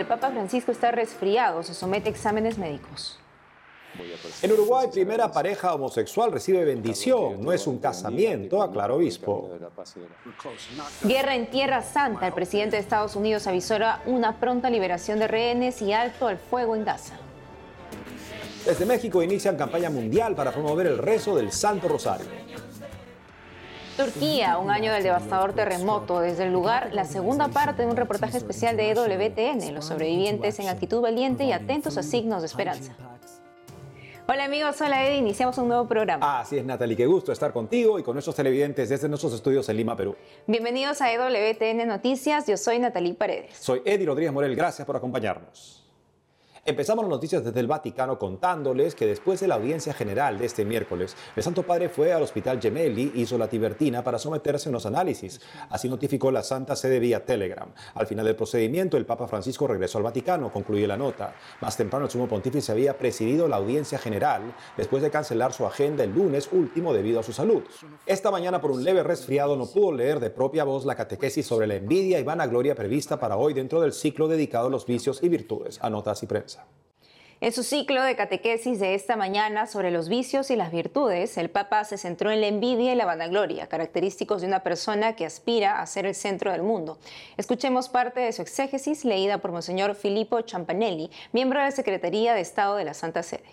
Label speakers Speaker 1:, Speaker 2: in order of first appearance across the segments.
Speaker 1: el Papa Francisco está resfriado, se somete a exámenes médicos.
Speaker 2: En Uruguay, primera pareja homosexual recibe bendición, no es un casamiento, aclaró obispo.
Speaker 1: Guerra en Tierra Santa. El presidente de Estados Unidos avisó una pronta liberación de rehenes y alto al fuego en Gaza.
Speaker 2: Desde México inician campaña mundial para promover el rezo del Santo Rosario.
Speaker 1: Turquía, un año del devastador terremoto. Desde el lugar, la segunda parte de un reportaje especial de EWTN, los sobrevivientes en actitud valiente y atentos a signos de esperanza. Hola amigos, hola Eddie, iniciamos un nuevo programa.
Speaker 2: Así es Natalie, qué gusto estar contigo y con nuestros televidentes desde nuestros estudios en Lima, Perú.
Speaker 1: Bienvenidos a EWTN Noticias, yo soy Natalie Paredes.
Speaker 2: Soy Eddie Rodríguez Morel, gracias por acompañarnos. Empezamos las noticias desde el Vaticano contándoles que después de la audiencia general de este miércoles, el Santo Padre fue al Hospital Gemelli, hizo la Tibertina para someterse a unos análisis. Así notificó la Santa Sede vía Telegram. Al final del procedimiento, el Papa Francisco regresó al Vaticano, concluye la nota. Más temprano, el Sumo Pontífice había presidido la audiencia general después de cancelar su agenda el lunes último debido a su salud. Esta mañana, por un leve resfriado, no pudo leer de propia voz la catequesis sobre la envidia y vanagloria prevista para hoy dentro del ciclo dedicado a los vicios y virtudes, a notas y prensa.
Speaker 1: En su ciclo de catequesis de esta mañana sobre los vicios y las virtudes, el Papa se centró en la envidia y la vanagloria, característicos de una persona que aspira a ser el centro del mundo. Escuchemos parte de su exégesis leída por Monseñor Filippo Champanelli, miembro de la Secretaría de Estado de la Santa Sede.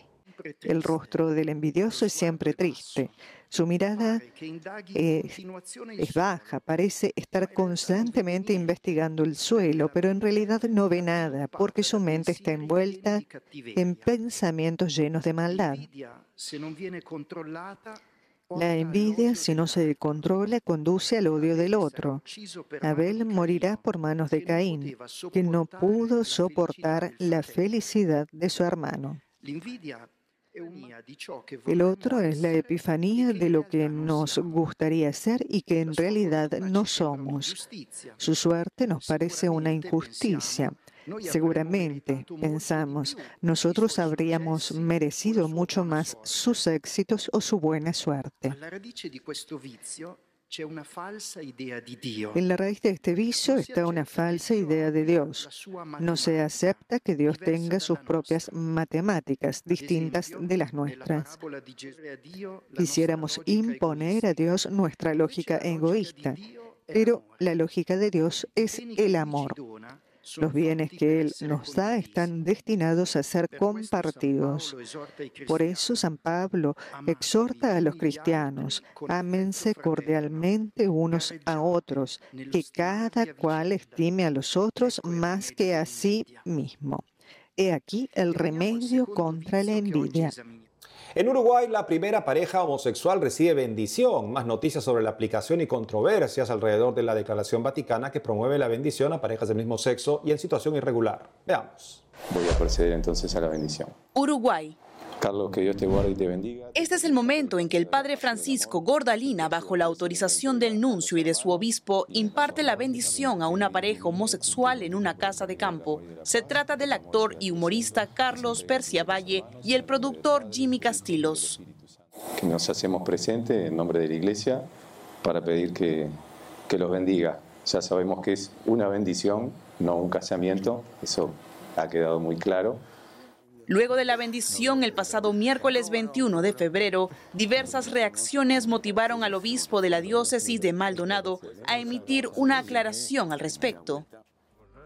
Speaker 3: El rostro del envidioso es siempre triste. Su mirada es, baja, parece estar constantemente investigando el suelo, pero en realidad no ve nada porque su mente está envuelta en pensamientos llenos de maldad. La envidia, si no se controla, conduce al odio del otro. Abel morirá por manos de Caín, que no pudo soportar la felicidad de su hermano. El otro es la epifanía de lo que nos gustaría ser y que en realidad no somos. Su suerte nos parece una injusticia. Seguramente, pensamos, nosotros habríamos merecido mucho más sus éxitos o su buena suerte. En la raíz de este vicio está una falsa idea de Dios. No se acepta que Dios tenga sus propias matemáticas distintas de las nuestras. Quisiéramos imponer a Dios nuestra lógica egoísta, pero la lógica de Dios es el amor. Los bienes que Él nos da están destinados a ser compartidos. Por eso San Pablo exhorta a los cristianos, ámense cordialmente unos a otros, que cada cual estime a los otros más que a sí mismo. He aquí el remedio contra la envidia.
Speaker 2: En Uruguay, la primera pareja homosexual recibe bendición. Más noticias sobre la aplicación y controversias alrededor de la Declaración Vaticana que promueve la bendición a parejas del mismo sexo y en situación irregular. Veamos.
Speaker 4: Voy a proceder entonces a la bendición.
Speaker 5: Uruguay.
Speaker 4: Carlos, que Dios te guarde y te bendiga.
Speaker 5: Este es el momento en que el padre Francisco Gordalina, bajo la autorización del nuncio y de su obispo, imparte la bendición a una pareja homosexual en una casa de campo. Se trata del actor y humorista Carlos Persia Valle y el productor Jimmy Castillos.
Speaker 4: Que nos hacemos presente en nombre de la Iglesia para pedir que, que los bendiga. Ya sabemos que es una bendición, no un casamiento, eso ha quedado muy claro
Speaker 5: Luego de la bendición el pasado miércoles 21 de febrero, diversas reacciones motivaron al obispo de la diócesis de Maldonado a emitir una aclaración al respecto.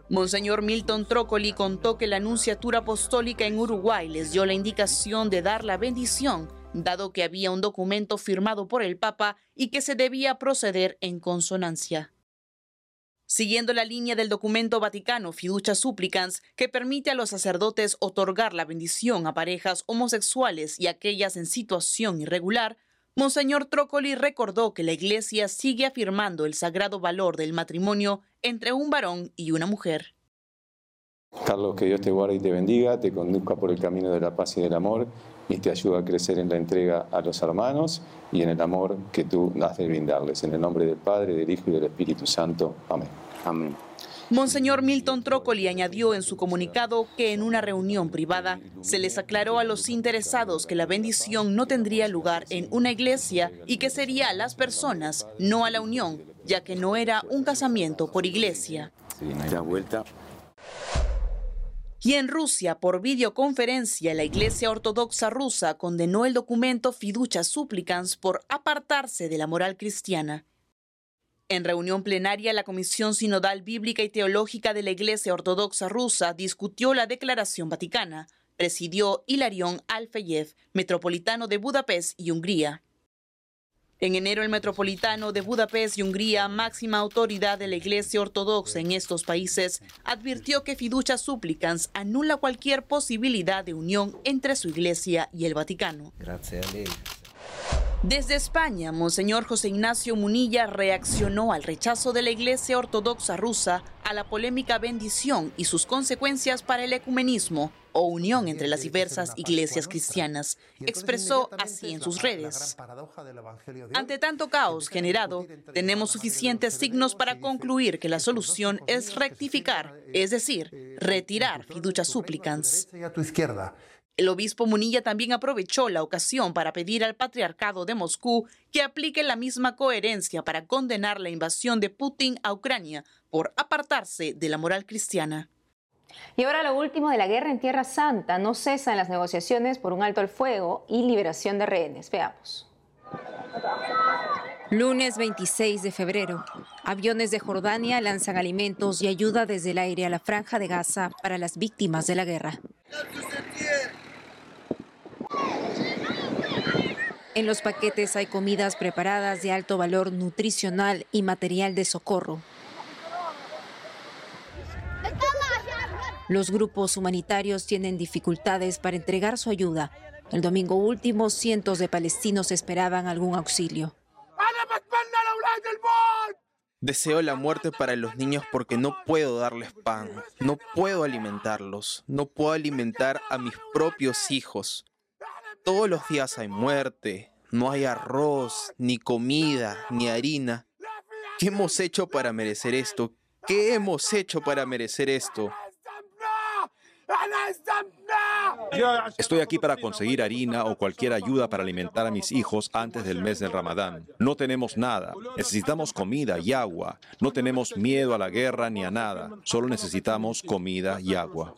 Speaker 5: Monseñor Milton Trócoli contó que la Anunciatura Apostólica en Uruguay les dio la indicación de dar la bendición, dado que había un documento firmado por el Papa y que se debía proceder en consonancia. Siguiendo la línea del documento vaticano Fiducia Supplicans, que permite a los sacerdotes otorgar la bendición a parejas homosexuales y aquellas en situación irregular, Monseñor Trócoli recordó que la Iglesia sigue afirmando el sagrado valor del matrimonio entre un varón y una mujer.
Speaker 4: Carlos, que Dios te guarde y te bendiga, te conduzca por el camino de la paz y del amor y te ayuda a crecer en la entrega a los hermanos y en el amor que tú has de brindarles. En el nombre del Padre, del Hijo y del Espíritu Santo. Amén.
Speaker 5: Amén. Monseñor Milton Trócoli añadió en su comunicado que en una reunión privada se les aclaró a los interesados que la bendición no tendría lugar en una iglesia y que sería a las personas, no a la unión, ya que no era un casamiento por iglesia.
Speaker 4: vuelta.
Speaker 5: Y en Rusia, por videoconferencia, la Iglesia Ortodoxa rusa condenó el documento Fiducia Supplicans por apartarse de la moral cristiana. En reunión plenaria, la Comisión Sinodal Bíblica y Teológica de la Iglesia Ortodoxa rusa discutió la Declaración Vaticana. Presidió Hilarión Alfeyev, metropolitano de Budapest y Hungría. En enero, el metropolitano de Budapest y Hungría, máxima autoridad de la Iglesia Ortodoxa en estos países, advirtió que Fiducia Supplicans anula cualquier posibilidad de unión entre su Iglesia y el Vaticano. Desde España, Monseñor José Ignacio Munilla reaccionó al rechazo de la Iglesia Ortodoxa rusa a la polémica bendición y sus consecuencias para el ecumenismo o unión entre las diversas iglesias cristianas. Expresó así en sus redes. Ante tanto caos generado, tenemos suficientes signos para concluir que la solución es rectificar, es decir, retirar fiducia supplicans. El obispo Munilla también aprovechó la ocasión para pedir al patriarcado de Moscú que aplique la misma coherencia para condenar la invasión de Putin a Ucrania por apartarse de la moral cristiana.
Speaker 1: Y ahora lo último de la guerra en Tierra Santa. No cesan las negociaciones por un alto al fuego y liberación de rehenes. Veamos. Lunes 26 de febrero. Aviones de Jordania lanzan alimentos y ayuda desde el aire a la franja de Gaza para las víctimas de la guerra. En los paquetes hay comidas preparadas de alto valor nutricional y material de socorro. Los grupos humanitarios tienen dificultades para entregar su ayuda. El domingo último, cientos de palestinos esperaban algún auxilio.
Speaker 6: Deseo la muerte para los niños porque no puedo darles pan, no puedo alimentarlos, no puedo alimentar a mis propios hijos. Todos los días hay muerte, no hay arroz, ni comida, ni harina. ¿Qué hemos hecho para merecer esto? ¿Qué hemos hecho para merecer esto?
Speaker 7: Estoy aquí para conseguir harina o cualquier ayuda para alimentar a mis hijos antes del mes del Ramadán. No tenemos nada. Necesitamos comida y agua. No tenemos miedo a la guerra ni a nada. Solo necesitamos comida y agua.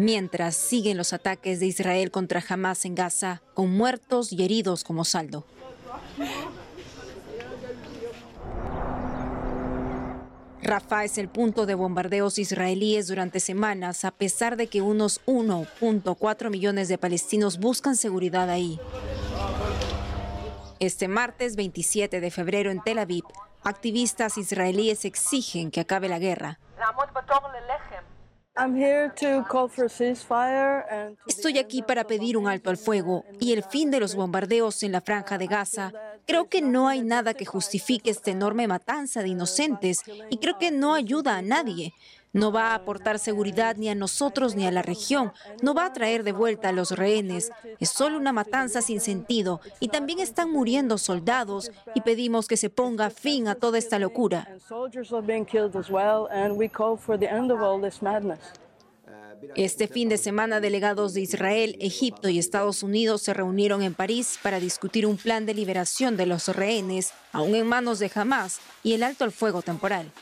Speaker 1: Mientras siguen los ataques de Israel contra Hamas en Gaza, con muertos y heridos como saldo. Rafah es el punto de bombardeos israelíes durante semanas, a pesar de que unos 1.4 millones de palestinos buscan seguridad ahí. Este martes 27 de febrero en Tel Aviv, activistas israelíes exigen que acabe la guerra. Estoy aquí para pedir un alto al fuego y el fin de los bombardeos en la franja de Gaza. Creo que no hay nada que justifique esta enorme matanza de inocentes y creo que no ayuda a nadie. No va a aportar seguridad ni a nosotros ni a la región. No va a traer de vuelta a los rehenes. Es solo una matanza sin sentido. Y también están muriendo soldados y pedimos que se ponga fin a toda esta locura. Este fin de semana, delegados de Israel, Egipto y Estados Unidos se reunieron en París para discutir un plan de liberación de los rehenes, aún en manos de Hamas, y el alto al fuego temporal.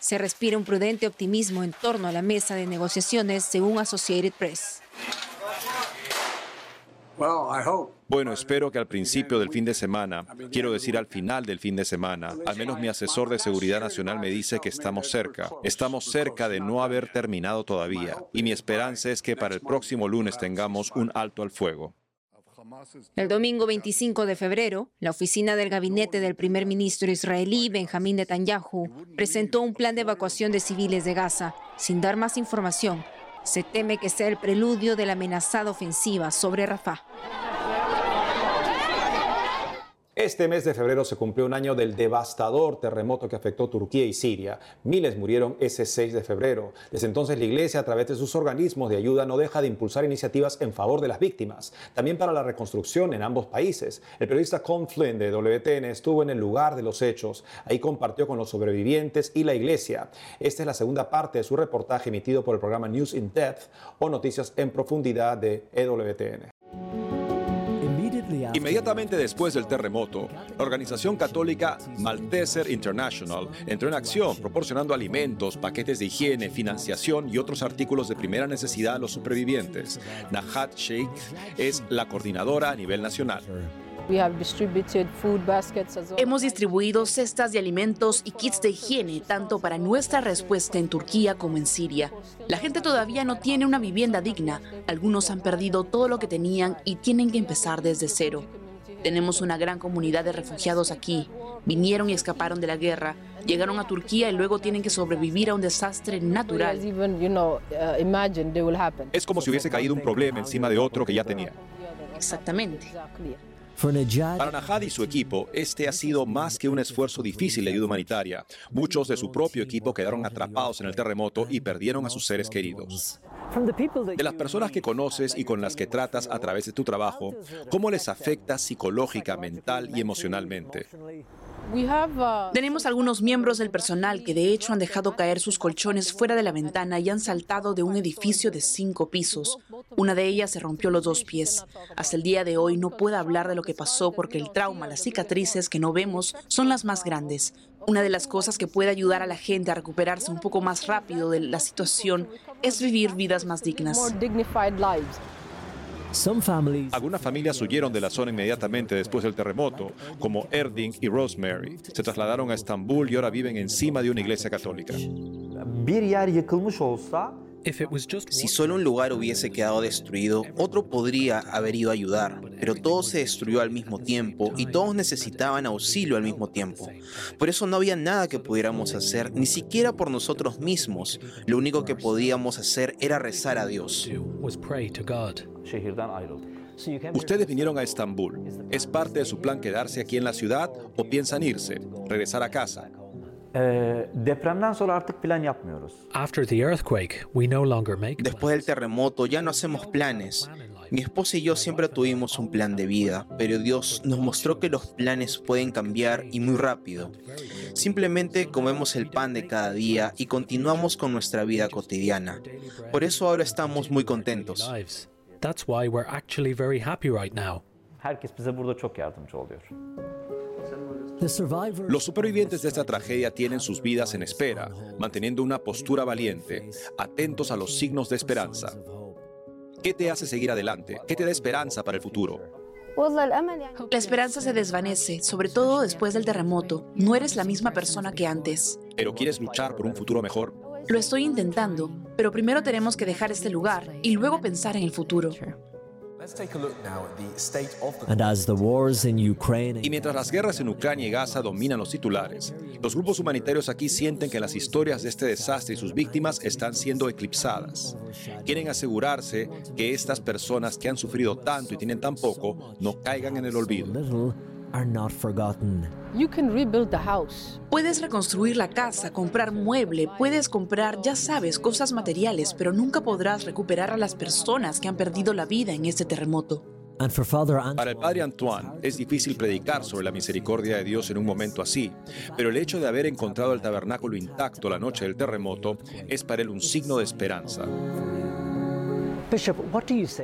Speaker 1: Se respira un prudente optimismo en torno a la mesa de negociaciones, según Associated Press.
Speaker 7: Bueno, espero que al principio del fin de semana, quiero decir al final del fin de semana, al menos mi asesor de seguridad nacional me dice que estamos cerca. Estamos cerca de no haber terminado todavía. Y mi esperanza es que para el próximo lunes tengamos un alto al fuego.
Speaker 1: El domingo 25 de febrero, la oficina del gabinete del primer ministro israelí Benjamín Netanyahu presentó un plan de evacuación de civiles de Gaza, sin dar más información. Se teme que sea el preludio de la amenazada ofensiva sobre Rafah.
Speaker 7: Este mes de febrero se cumplió un año del devastador terremoto que afectó Turquía y Siria. Miles murieron ese 6 de febrero. Desde entonces la Iglesia, a través de sus organismos de ayuda, no deja de impulsar iniciativas en favor de las víctimas, también para la reconstrucción en ambos países. El periodista Con Flynn de WTN estuvo en el lugar de los hechos. Ahí compartió con los sobrevivientes y la Iglesia. Esta es la segunda parte de su reportaje emitido por el programa News in Depth o Noticias en Profundidad de EWTN. Inmediatamente después del terremoto, la organización católica Malteser International entró en acción proporcionando alimentos, paquetes de higiene, financiación y otros artículos de primera necesidad a los supervivientes. Nahat Sheikh es la coordinadora a nivel nacional.
Speaker 5: Hemos distribuido cestas de alimentos y kits de higiene tanto para nuestra respuesta en Turquía como en Siria. La gente todavía no tiene una vivienda digna. Algunos han perdido todo lo que tenían y tienen que empezar desde cero. Tenemos una gran comunidad de refugiados aquí. Vinieron y escaparon de la guerra, llegaron a Turquía y luego tienen que sobrevivir a un desastre natural.
Speaker 7: Es como si hubiese caído un problema encima de otro que ya tenía.
Speaker 5: Exactamente.
Speaker 7: Para Nahad y su equipo, este ha sido más que un esfuerzo difícil de ayuda humanitaria. Muchos de su propio equipo quedaron atrapados en el terremoto y perdieron a sus seres queridos. De las personas que conoces y con las que tratas a través de tu trabajo, ¿cómo les afecta psicológica, mental y emocionalmente?
Speaker 5: Tenemos algunos miembros del personal que de hecho han dejado caer sus colchones fuera de la ventana y han saltado de un edificio de cinco pisos. Una de ellas se rompió los dos pies. Hasta el día de hoy no puedo hablar de lo que pasó porque el trauma, las cicatrices que no vemos son las más grandes. Una de las cosas que puede ayudar a la gente a recuperarse un poco más rápido de la situación es vivir vidas más dignas.
Speaker 7: Algunas familias huyeron de la zona inmediatamente después del terremoto, como Erding y Rosemary. Se trasladaron a Estambul y ahora viven encima de una iglesia católica.
Speaker 6: Si solo un lugar hubiese quedado destruido, otro podría haber ido a ayudar, pero todo se destruyó al mismo tiempo y todos necesitaban auxilio al mismo tiempo. Por eso no había nada que pudiéramos hacer, ni siquiera por nosotros mismos. Lo único que podíamos hacer era rezar a Dios.
Speaker 7: Ustedes vinieron a Estambul. ¿Es parte de su plan quedarse aquí en la ciudad o piensan irse, regresar a casa?
Speaker 6: Después del terremoto ya no hacemos planes. Mi esposa y yo siempre tuvimos un plan de vida, pero Dios nos mostró que los planes pueden cambiar y muy rápido. Simplemente comemos el pan de cada día y continuamos con nuestra vida cotidiana. Por eso ahora estamos muy contentos.
Speaker 7: Los supervivientes de esta tragedia tienen sus vidas en espera, manteniendo una postura valiente, atentos a los signos de esperanza. ¿Qué te hace seguir adelante? ¿Qué te da esperanza para el futuro?
Speaker 5: La esperanza se desvanece, sobre todo después del terremoto. No eres la misma persona que antes.
Speaker 7: ¿Pero quieres luchar por un futuro mejor?
Speaker 5: Lo estoy intentando, pero primero tenemos que dejar este lugar y luego pensar en el futuro.
Speaker 7: Y mientras las guerras en Ucrania y Gaza dominan los titulares, los grupos humanitarios aquí sienten que las historias de este desastre y sus víctimas están siendo eclipsadas. Quieren asegurarse que estas personas que han sufrido tanto y tienen tan poco no caigan en el olvido.
Speaker 5: Puedes reconstruir la casa, comprar mueble, puedes comprar, ya sabes, cosas materiales, pero nunca podrás recuperar a las personas que han perdido la vida en este terremoto.
Speaker 7: Para el padre Antoine es difícil predicar sobre la misericordia de Dios en un momento así, pero el hecho de haber encontrado el tabernáculo intacto la noche del terremoto es para él un signo de esperanza.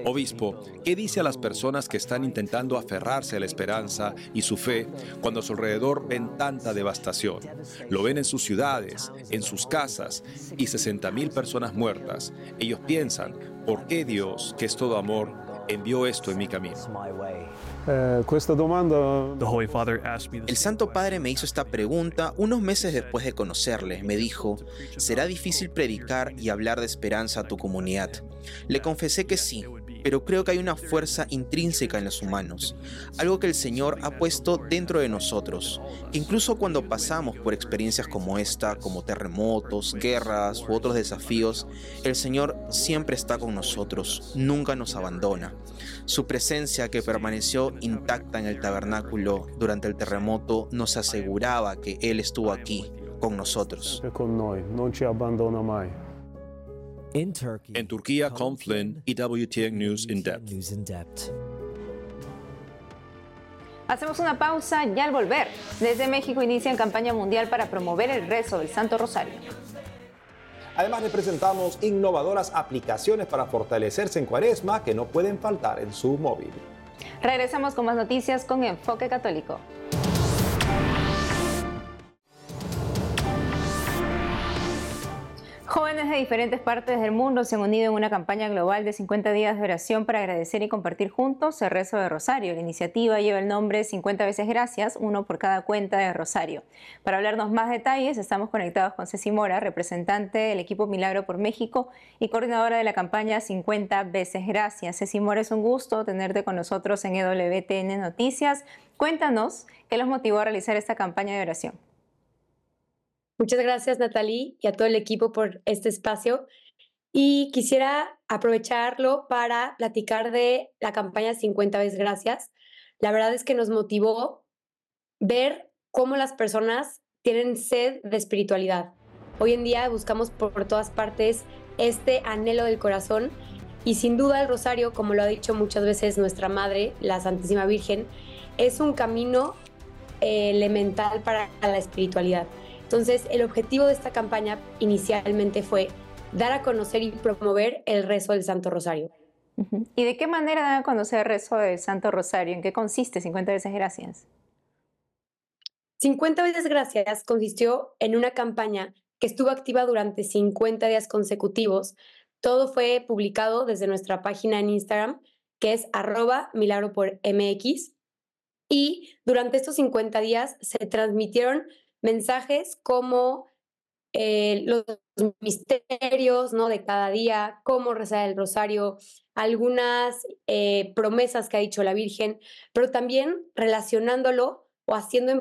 Speaker 7: Obispo, ¿qué dice a las personas que están intentando aferrarse a la esperanza y su fe cuando a su alrededor ven tanta devastación? Lo ven en sus ciudades, en sus casas y 60 mil personas muertas. Ellos piensan, ¿por qué Dios, que es todo amor, envió esto en mi camino?
Speaker 4: Eh,
Speaker 6: El Santo Padre me hizo esta pregunta unos meses después de conocerle. Me dijo, ¿será difícil predicar y hablar de esperanza a tu comunidad? Le confesé que sí, pero creo que hay una fuerza intrínseca en los humanos, algo que el Señor ha puesto dentro de nosotros. Incluso cuando pasamos por experiencias como esta, como terremotos, guerras u otros desafíos, el Señor siempre está con nosotros, nunca nos abandona. Su presencia que permaneció intacta en el tabernáculo durante el terremoto nos aseguraba que Él estuvo aquí con nosotros.
Speaker 7: En Turquía, con Flynn y WTN News in Depth.
Speaker 1: Hacemos una pausa y al volver, desde México inician campaña mundial para promover el rezo del Santo Rosario.
Speaker 7: Además, le presentamos innovadoras aplicaciones para fortalecerse en cuaresma que no pueden faltar en su móvil.
Speaker 1: Regresamos con más noticias con Enfoque Católico. Jóvenes de diferentes partes del mundo se han unido en una campaña global de 50 días de oración para agradecer y compartir juntos el rezo de Rosario. La iniciativa lleva el nombre 50 veces gracias, uno por cada cuenta de Rosario. Para hablarnos más detalles, estamos conectados con Ceci Mora, representante del equipo Milagro por México y coordinadora de la campaña 50 veces gracias. Ceci Mora, es un gusto tenerte con nosotros en EWTN Noticias. Cuéntanos qué los motivó a realizar esta campaña de oración.
Speaker 8: Muchas gracias, Natalie, y a todo el equipo por este espacio. Y quisiera aprovecharlo para platicar de la campaña 50 veces gracias. La verdad es que nos motivó ver cómo las personas tienen sed de espiritualidad. Hoy en día buscamos por todas partes este anhelo del corazón y sin duda el rosario, como lo ha dicho muchas veces nuestra Madre, la Santísima Virgen, es un camino elemental para la espiritualidad. Entonces, el objetivo de esta campaña inicialmente fue dar a conocer y promover el rezo del Santo Rosario.
Speaker 1: ¿Y de qué manera dan a conocer el rezo del Santo Rosario? ¿En qué consiste 50 veces gracias?
Speaker 8: 50 veces gracias consistió en una campaña que estuvo activa durante 50 días consecutivos. Todo fue publicado desde nuestra página en Instagram, que es arroba milagro por MX. Y durante estos 50 días se transmitieron mensajes como eh, los misterios ¿no? de cada día, cómo rezar el rosario, algunas eh, promesas que ha dicho la Virgen, pero también relacionándolo o haciendo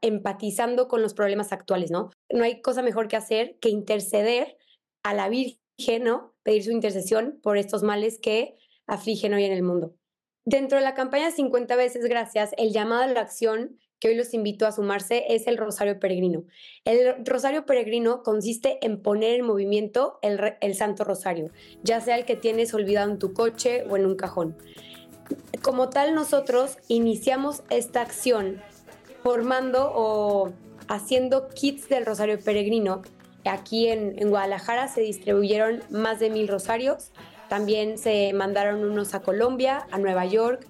Speaker 8: empatizando con los problemas actuales, ¿no? No hay cosa mejor que hacer que interceder a la Virgen, ¿no? Pedir su intercesión por estos males que afligen hoy en el mundo. Dentro de la campaña 50 veces gracias, el llamado a la acción que hoy los invito a sumarse es el Rosario Peregrino. El Rosario Peregrino consiste en poner en movimiento el, Santo Rosario, ya sea el que tienes olvidado en tu coche o en un cajón. Como tal, nosotros iniciamos esta acción formando o haciendo kits del Rosario Peregrino. Aquí en, en Guadalajara se distribuyeron más de mil rosarios. También se mandaron unos a Colombia, a Nueva York.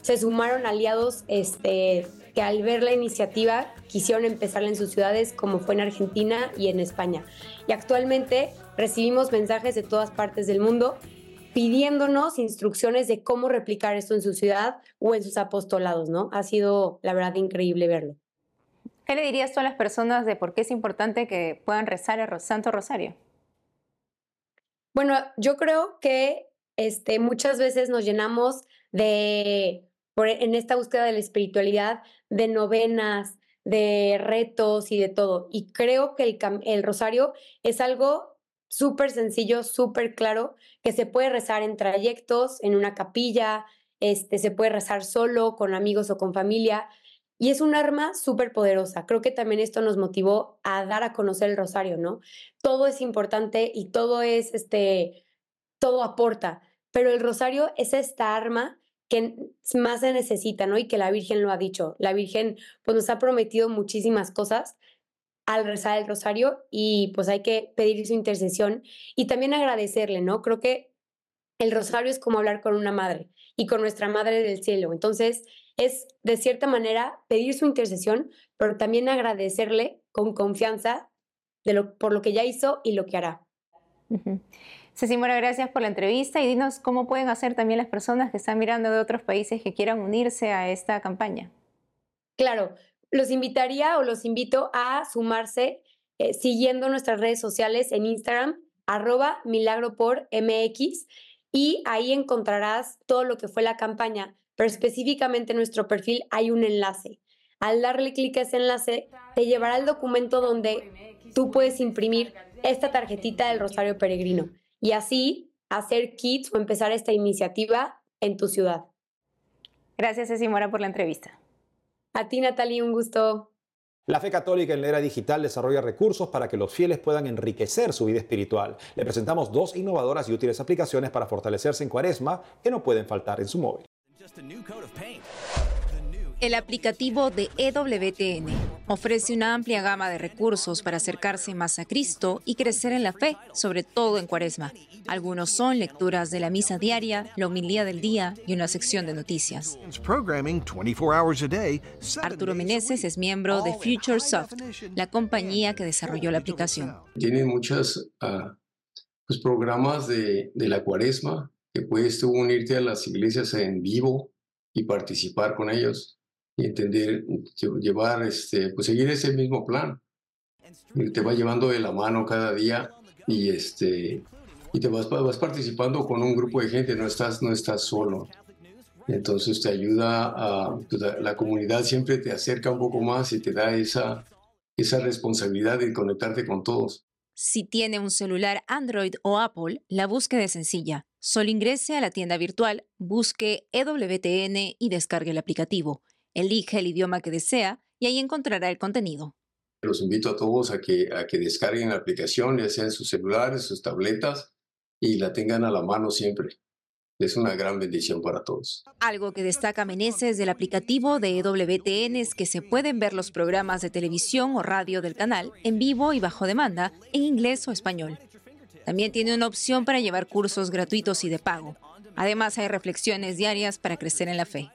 Speaker 8: Se sumaron aliados este, que al ver la iniciativa quisieron empezarla en sus ciudades como fue en Argentina y en España. Y actualmente recibimos mensajes de todas partes del mundo pidiéndonos instrucciones de cómo replicar esto en su ciudad o en sus apostolados, ¿no? Ha sido, la verdad, increíble verlo.
Speaker 1: ¿Qué le dirías tú a las personas de por qué es importante que puedan rezar el Santo Rosario?
Speaker 8: Bueno, yo creo que este, muchas veces nos llenamos de en esta búsqueda de la espiritualidad, de novenas, de retos y de todo. Y creo que el, el rosario es algo súper sencillo, súper claro, que se puede rezar en trayectos, en una capilla, este, se puede rezar solo, con amigos o con familia. Y es un arma súper poderosa. Creo que también esto nos motivó a dar a conocer el rosario, ¿no? Todo es importante y todo es, este, todo aporta, pero el rosario es esta arma que más se necesita, ¿no? Y que la Virgen lo ha dicho. La Virgen pues nos ha prometido muchísimas cosas al rezar el rosario y pues hay que pedir su intercesión y también agradecerle, ¿no? Creo que el rosario es como hablar con una madre y con nuestra madre del cielo. Entonces es de cierta manera pedir su intercesión, pero también agradecerle con confianza por lo que ya hizo y lo que hará.
Speaker 1: Ceci Mora, gracias por la entrevista y dinos cómo pueden hacer también las personas que están mirando de otros países que quieran unirse a esta campaña.
Speaker 8: Claro, los invitaría o los invito a sumarse eh, siguiendo nuestras redes sociales en Instagram, arroba y ahí encontrarás todo lo que fue la campaña, pero específicamente en nuestro perfil hay un enlace. Al darle clic a ese enlace, te llevará al documento donde tú puedes imprimir esta tarjetita del Rosario Peregrino y así hacer kits o empezar esta iniciativa en tu ciudad.
Speaker 1: Gracias, Ceci Mora, por la entrevista.
Speaker 8: A ti, Natalie, un gusto.
Speaker 7: La fe católica en la era digital desarrolla recursos para que los fieles puedan enriquecer su vida espiritual. Le presentamos dos innovadoras y útiles aplicaciones para fortalecerse en cuaresma que no pueden faltar en su móvil.
Speaker 5: El aplicativo de EWTN
Speaker 1: Ofrece una amplia gama de recursos para acercarse más a Cristo y crecer en la fe, sobre todo en Cuaresma. Algunos son lecturas de la misa diaria, la homilía del día y una sección de noticias. Arturo Meneses es miembro de FutureSoft, la compañía que desarrolló la aplicación.
Speaker 9: Tiene muchos ah, pues, programas de, de la Cuaresma que puedes tú unirte a las iglesias en vivo y participar con ellos y entender, llevar, este, pues seguir ese mismo plan. Te va llevando de la mano cada día y, este, y te vas, vas participando con un grupo de gente, no estás, no estás solo. Entonces te ayuda a, pues, la, comunidad siempre te acerca un poco más y te da esa, esa responsabilidad de conectarte con todos.
Speaker 1: Si tiene un celular Android o Apple, la búsqueda es sencilla. Solo ingrese a la tienda virtual, busque EWTN y descargue el aplicativo. Elige el idioma que desea y ahí encontrará el contenido.
Speaker 9: Los invito a todos a que, a que descarguen la aplicación, ya sea en sus celulares, sus tabletas, y la tengan a la mano siempre. Es una gran bendición para todos.
Speaker 1: Algo que destaca Meneses del aplicativo de EWTN es que se pueden ver los programas de televisión o radio del canal en vivo y bajo demanda en inglés o español. También tiene una opción para llevar cursos gratuitos y de pago. Además hay reflexiones diarias para crecer en la fe.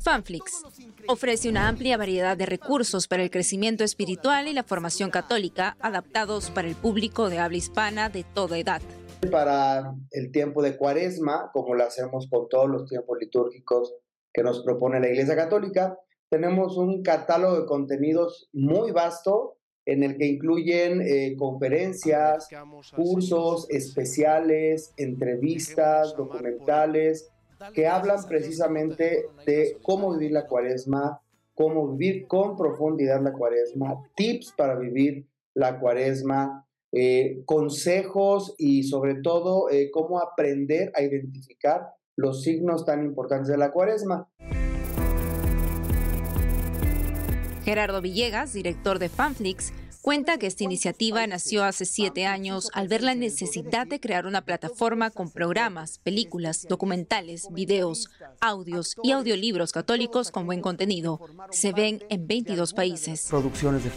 Speaker 1: Fanflix ofrece una amplia variedad de recursos para el crecimiento espiritual y la formación católica adaptados para el público de habla hispana de toda edad.
Speaker 10: Para el tiempo de cuaresma, como lo hacemos con todos los tiempos litúrgicos que nos propone la Iglesia Católica, tenemos un catálogo de contenidos muy vasto en el que incluyen eh, conferencias, cursos especiales, entrevistas, documentales, que hablan precisamente de cómo vivir la cuaresma, cómo vivir con profundidad la cuaresma, tips para vivir la cuaresma, eh, consejos y sobre todo eh, cómo aprender a identificar los signos tan importantes de la cuaresma.
Speaker 1: Gerardo Villegas, director de Fanflix, Cuenta que esta iniciativa nació hace siete años al ver la necesidad de crear una plataforma con programas, películas, documentales, videos, audios y audiolibros católicos con buen contenido. Se ven en 22 países.
Speaker 11: Producciones de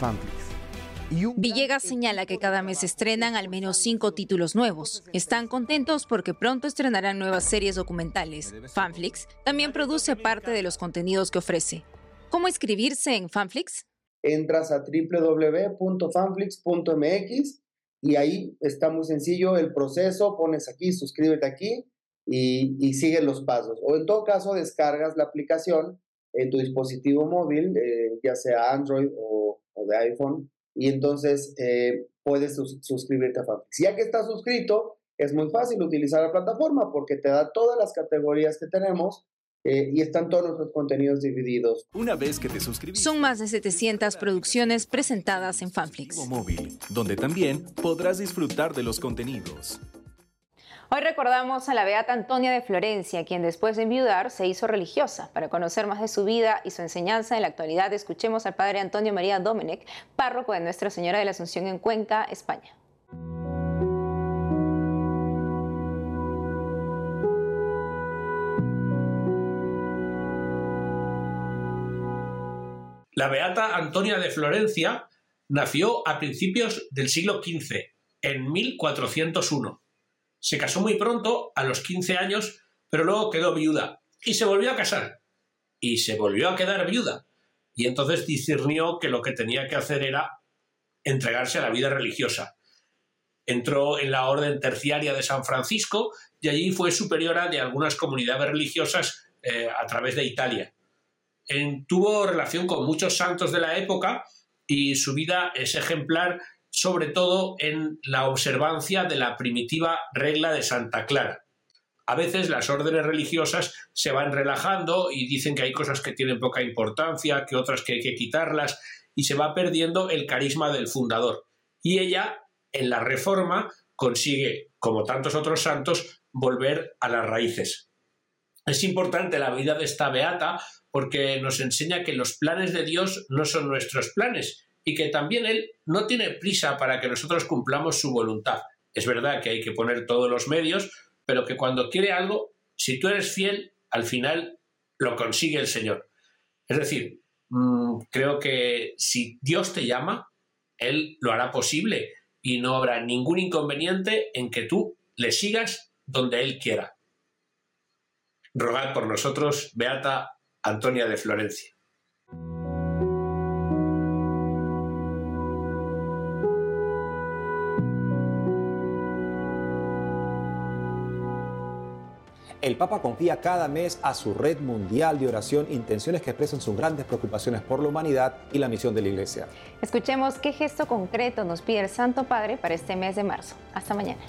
Speaker 1: Villegas señala que cada mes estrenan al menos cinco títulos nuevos. Están contentos porque pronto estrenarán nuevas series documentales. Fanflix también produce parte de los contenidos que ofrece. ¿Cómo inscribirse en Fanflix?
Speaker 10: Entras a www.fanflix.mx y ahí está muy sencillo el proceso, pones aquí, suscríbete aquí y, y los pasos. O en todo caso, descargas la aplicación en tu dispositivo móvil, eh, ya sea Android o, de iPhone, y entonces eh, puedes suscribirte a Fanflix. Ya que estás suscrito, es muy fácil utilizar la plataforma porque te da todas las categorías que tenemos eh, y están todos nuestros contenidos divididos.
Speaker 11: Una vez que te suscribes.
Speaker 1: Son más de 700 producciones presentadas en Fanflix.
Speaker 11: Móvil, donde también podrás disfrutar de los contenidos.
Speaker 1: Hoy recordamos a la beata Antonia de Florencia, quien después de enviudar se hizo religiosa. Para conocer más de su vida y su enseñanza en la actualidad, escuchemos al padre Antonio María Domenech, párroco de Nuestra Señora de la Asunción en Cuenca, España.
Speaker 12: La beata Antonia de Florencia nació a principios del siglo XV, en 1401. Se casó muy pronto, a los 15 años, pero luego quedó viuda y se volvió a casar. Y se volvió a quedar viuda. Y entonces discernió que lo que tenía que hacer era entregarse a la vida religiosa. Entró en la orden terciaria de San Francisco y allí fue superiora de algunas comunidades religiosas eh, a través de Italia tuvo relación con muchos santos de la época y su vida es ejemplar sobre todo en la observancia de la primitiva regla de Santa Clara. A veces las órdenes religiosas se van relajando y dicen que hay cosas que tienen poca importancia, que otras que hay que quitarlas, y se va perdiendo el carisma del fundador. Y ella, en la reforma, consigue, como tantos otros santos, volver a las raíces. Es importante la vida de esta beata porque nos enseña que los planes de Dios no son nuestros planes y que también Él no tiene prisa para que nosotros cumplamos su voluntad. Es verdad que hay que poner todos los medios, pero que cuando quiere algo, si tú eres fiel, al final lo consigue el Señor. Es decir, mm, creo que si Dios te llama, Él lo hará posible y no habrá ningún inconveniente en que tú le sigas donde Él quiera. Rogad por nosotros, Beata Antonia de Florencia.
Speaker 7: El Papa confía cada mes a su red mundial de oración intenciones que expresan sus grandes preocupaciones por la humanidad y la misión de la Iglesia.
Speaker 1: Escuchemos qué gesto concreto nos pide el Santo Padre para este mes de marzo. Hasta mañana.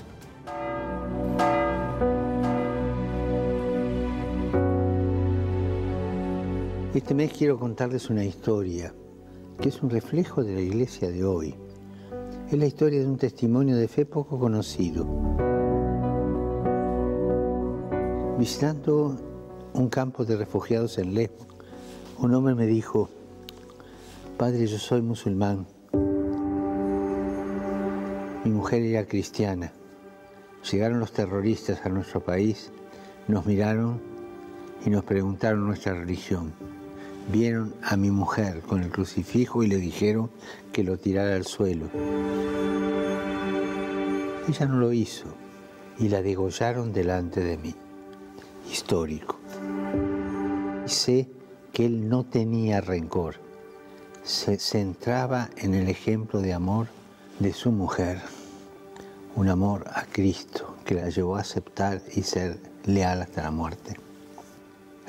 Speaker 13: Este mes quiero contarles una historia que es un reflejo de la iglesia de hoy. Es la historia de un testimonio de fe poco conocido. Visitando un campo de refugiados en Lesbos, un hombre me dijo, Padre, yo soy musulmán. Mi mujer era cristiana. Llegaron los terroristas a nuestro país, nos miraron y nos preguntaron nuestra religión. Vieron a mi mujer con el crucifijo y le dijeron que lo tirara al suelo. Ella no lo hizo y la degollaron delante de mí histórico. Y sé que él no tenía rencor, se centraba en el ejemplo de amor de su mujer, un amor a Cristo que la llevó a aceptar y ser leal hasta la muerte.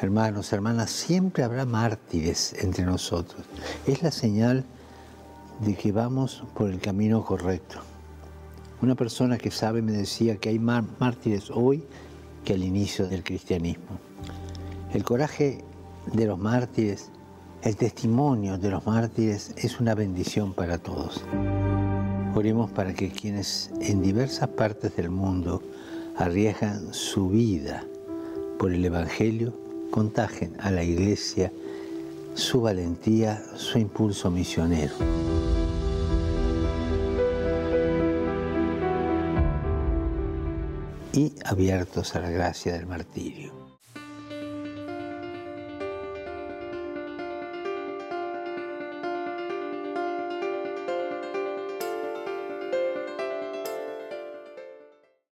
Speaker 13: Hermanos, hermanas, siempre habrá mártires entre nosotros. Es la señal de que vamos por el camino correcto. Una persona que sabe me decía que hay mártires hoy que al inicio del cristianismo. El coraje de los mártires, el testimonio de los mártires es una bendición para todos. Oremos para que quienes en diversas partes del mundo arriesgan su vida por el Evangelio, contagien a la Iglesia su valentía, su impulso misionero. y abiertos a la gracia del martirio.